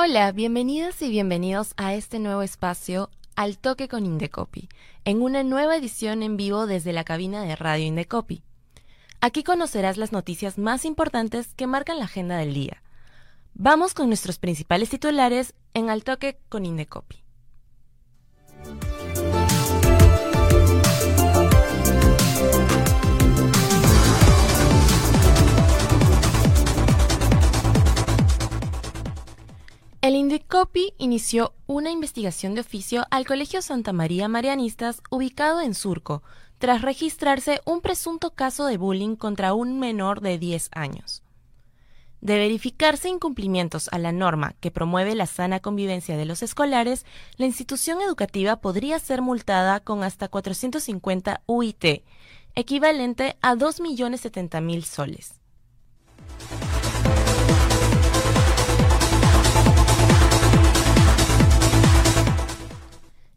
Hola, bienvenidas y bienvenidos a este nuevo espacio Al Toque con Indecopi, en una nueva edición en vivo desde la cabina de Radio Indecopi. Aquí conocerás las noticias más importantes que marcan la agenda del día. Vamos con nuestros principales titulares en Al Toque con Indecopi. El Indicopi inició una investigación de oficio al Colegio Santa María Marianistas ubicado en Surco, tras registrarse un presunto caso de bullying contra un menor de 10 años. De verificarse incumplimientos a la norma que promueve la sana convivencia de los escolares, la institución educativa podría ser multada con hasta 450 UIT, equivalente a 2.070.000 soles.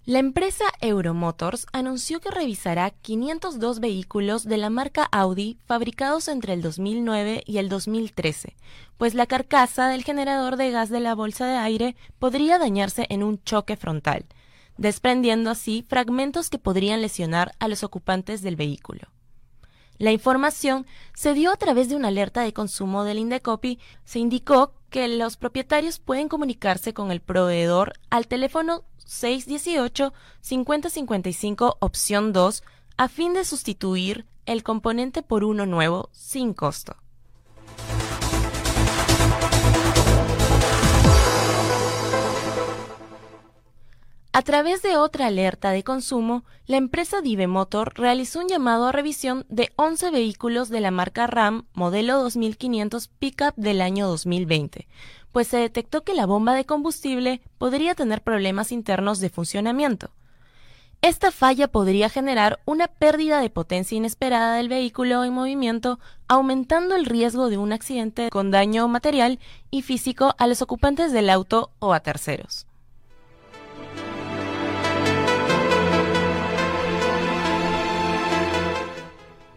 La empresa Euromotors anunció que revisará 502 vehículos de la marca Audi fabricados entre el 2009 y el 2013, pues la carcasa del generador de gas de la bolsa de aire podría dañarse en un choque frontal, desprendiendo así fragmentos que podrían lesionar a los ocupantes del vehículo. La información se dio a través de una alerta de consumo del Indecopi. Se indicó que los propietarios pueden comunicarse con el proveedor al teléfono 618-5055 opción 2 a fin de sustituir el componente por uno nuevo sin costo. A través de otra alerta de consumo, la empresa Dive Motor realizó un llamado a revisión de 11 vehículos de la marca RAM modelo 2500 Pickup del año 2020, pues se detectó que la bomba de combustible podría tener problemas internos de funcionamiento. Esta falla podría generar una pérdida de potencia inesperada del vehículo en movimiento, aumentando el riesgo de un accidente con daño material y físico a los ocupantes del auto o a terceros.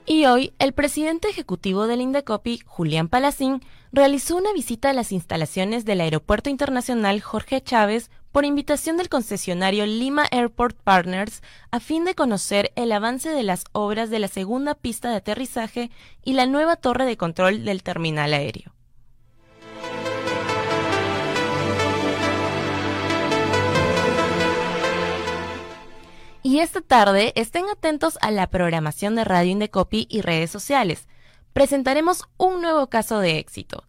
Y hoy, el presidente ejecutivo del Indecopi, Julián Palacín, realizó una visita a las instalaciones del Aeropuerto Internacional Jorge Chávez por invitación del concesionario Lima Airport Partners a fin de conocer el avance de las obras de la segunda pista de aterrizaje y la nueva torre de control del terminal aéreo. Y esta tarde estén atentos a la programación de Radio Indecopi y redes sociales. Presentaremos un nuevo caso de éxito.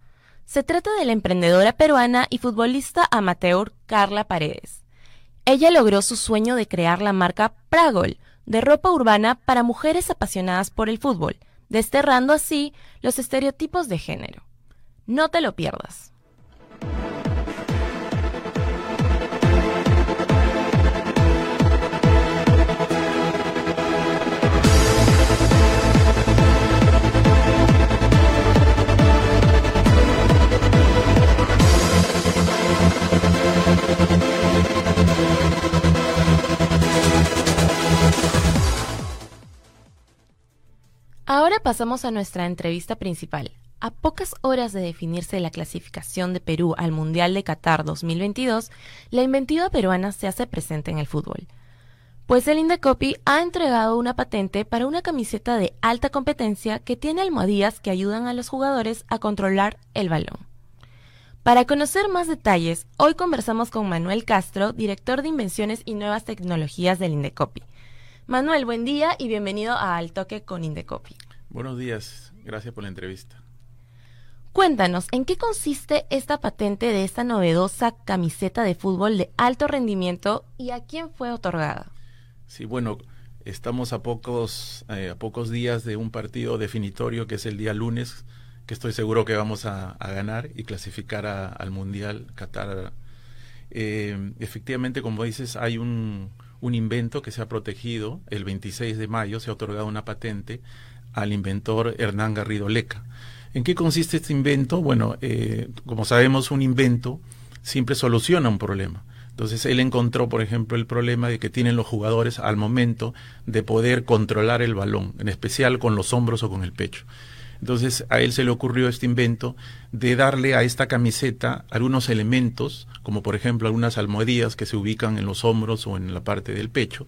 Se trata de la emprendedora peruana y futbolista amateur Carla Paredes. Ella logró su sueño de crear la marca Pragol, de ropa urbana para mujeres apasionadas por el fútbol, desterrando así los estereotipos de género. No te lo pierdas. Pasamos a nuestra entrevista principal. A pocas horas de definirse la clasificación de Perú al Mundial de Qatar 2022, la inventiva peruana se hace presente en el fútbol. Pues el Indecopi ha entregado una patente para una camiseta de alta competencia que tiene almohadillas que ayudan a los jugadores a controlar el balón. Para conocer más detalles, hoy conversamos con Manuel Castro, director de Invenciones y Nuevas Tecnologías del Indecopi. Manuel, buen día y bienvenido a Al Toque con Indecopi. Buenos días, gracias por la entrevista. Cuéntanos, ¿en qué consiste esta patente de esta novedosa camiseta de fútbol de alto rendimiento y a quién fue otorgada? Sí, bueno, estamos a pocos, eh, a pocos días de un partido definitorio que es el día lunes, que estoy seguro que vamos a, ganar y clasificar al Mundial Qatar eh, efectivamente, como dices, hay un, un invento que se ha protegido. El 26 de mayo se ha otorgado una patente al inventor Hernán Garrido Leca. ¿En qué consiste este invento? Bueno, eh, como sabemos, un invento siempre soluciona un problema. Entonces él encontró, por ejemplo, el problema de que tienen los jugadores al momento de poder controlar el balón, en especial con los hombros o con el pecho. Entonces a él se le ocurrió este invento de darle a esta camiseta algunos elementos, como por ejemplo algunas almohadillas que se ubican en los hombros o en la parte del pecho,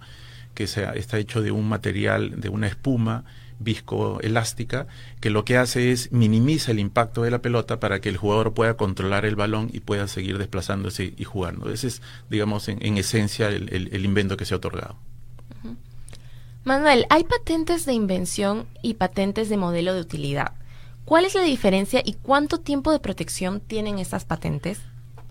que está hecho de un material, de una espuma viscoelástica, que lo que hace es minimiza el impacto de la pelota para que el jugador pueda controlar el balón y pueda seguir desplazándose y jugando. Ese es, digamos, en, esencia el, invento que se ha otorgado. Manuel, hay patentes de invención y patentes de modelo de utilidad. ¿Cuál es la diferencia y cuánto tiempo de protección tienen estas patentes?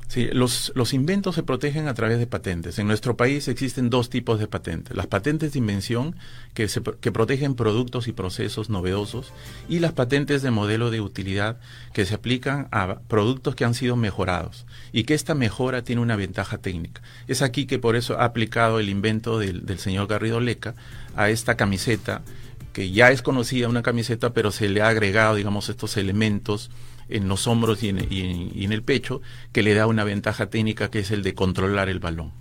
Sí, los, los inventos se protegen a través de patentes. En nuestro país existen dos tipos de patentes. Las patentes de invención, que, se, que protegen productos y procesos novedosos, y las patentes de modelo de utilidad, que se aplican a productos que han sido mejorados y que esta mejora tiene una ventaja técnica. Es aquí que por eso ha aplicado el invento del, del señor Garrido Leca a esta camiseta, que ya es conocida una camiseta, pero se le ha agregado, digamos, estos elementos en los hombros y en, el pecho, que le da una ventaja técnica que es el de controlar el balón.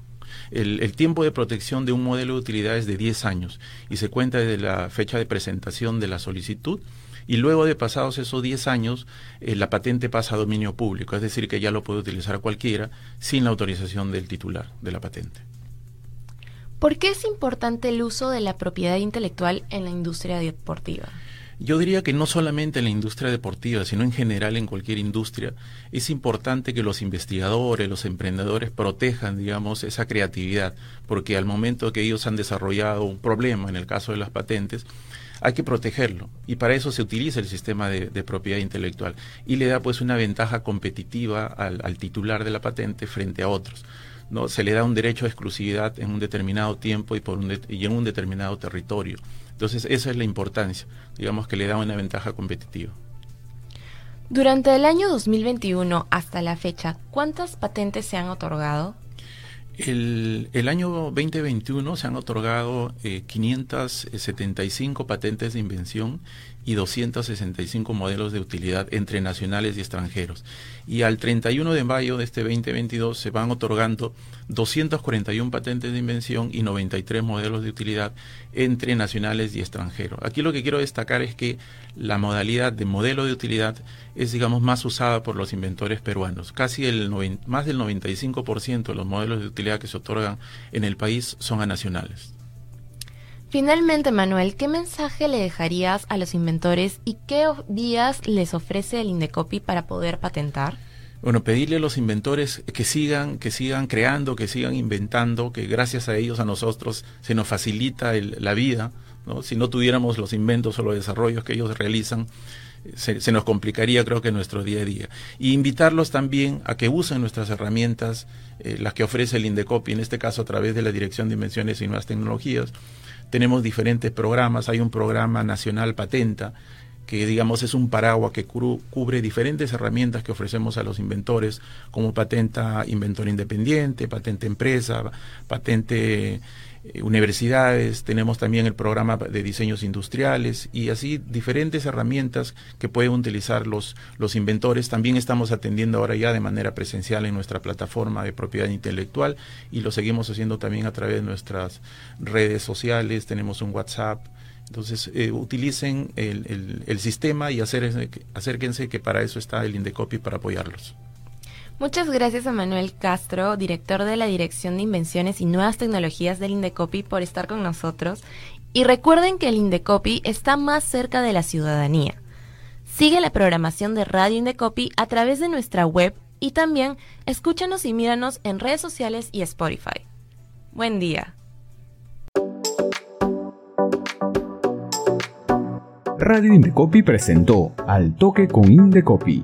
El, tiempo de protección de un modelo de utilidad es de 10 años y se cuenta desde la fecha de presentación de la solicitud y luego de pasados esos 10 años eh, la patente pasa a dominio público, es decir, que ya lo puede utilizar cualquiera sin la autorización del titular de la patente. ¿Por qué es importante el uso de la propiedad intelectual en la industria deportiva? Yo diría que no solamente en la industria deportiva, sino en general en cualquier industria, es importante que los investigadores, los emprendedores protejan, digamos, esa creatividad, porque al momento que ellos han desarrollado un problema, en el caso de las patentes, hay que protegerlo y para eso se utiliza el sistema de, propiedad intelectual y le da pues una ventaja competitiva al, titular de la patente frente a otros. ¿no? Se le da un derecho a exclusividad en un determinado tiempo y, por un y en un determinado territorio. Entonces, esa es la importancia, digamos que le da una ventaja competitiva. Durante el año 2021 hasta la fecha, ¿cuántas patentes se han otorgado? El, el año 2021 se han otorgado 575 eh, patentes de invención y 265 modelos de utilidad entre nacionales y extranjeros. Y al 31 de mayo de este 2022 se van otorgando 241 patentes de invención y 93 modelos de utilidad entre nacionales y extranjeros. Aquí lo que quiero destacar es que la modalidad de modelo de utilidad es, digamos, más usada por los inventores peruanos. Casi el más del 95% de los modelos de utilidad que se otorgan en el país son a nacionales. Finalmente, Manuel, ¿qué mensaje le dejarías a los inventores y qué días les ofrece el Indecopi para poder patentar? Bueno, pedirle a los inventores que sigan, que sigan creando, que sigan inventando, que gracias a ellos, a nosotros, se nos facilita la vida. ¿no? Si no tuviéramos los inventos o los desarrollos que ellos realizan, se, nos complicaría creo que nuestro día a día. Y invitarlos también a que usen nuestras herramientas, eh, las que ofrece el Indecopi, en este caso a través de la Dirección de Invenciones y Nuevas Tecnologías, tenemos diferentes programas, hay un programa nacional Patenta, que digamos es un paraguas que cubre diferentes herramientas que ofrecemos a los inventores, como patenta inventor independiente, patente empresa, patente eh, universidades, tenemos también el programa de diseños industriales y así diferentes herramientas que pueden utilizar los, los inventores. También estamos atendiendo ahora ya de manera presencial en nuestra plataforma de propiedad intelectual y lo seguimos haciendo también a través de nuestras redes sociales, tenemos un WhatsApp. Entonces, eh, utilicen el, el, el, sistema y acérquense que para eso está el Indecopy para apoyarlos. Muchas gracias a Manuel Castro, director de la Dirección de Invenciones y Nuevas Tecnologías del Indecopi, por estar con nosotros. Y recuerden que el Indecopi está más cerca de la ciudadanía. Sigue la programación de Radio Indecopi a través de nuestra web y también escúchanos y míranos en redes sociales y Spotify. Buen día. Radio Indecopi presentó Al Toque con Indecopi,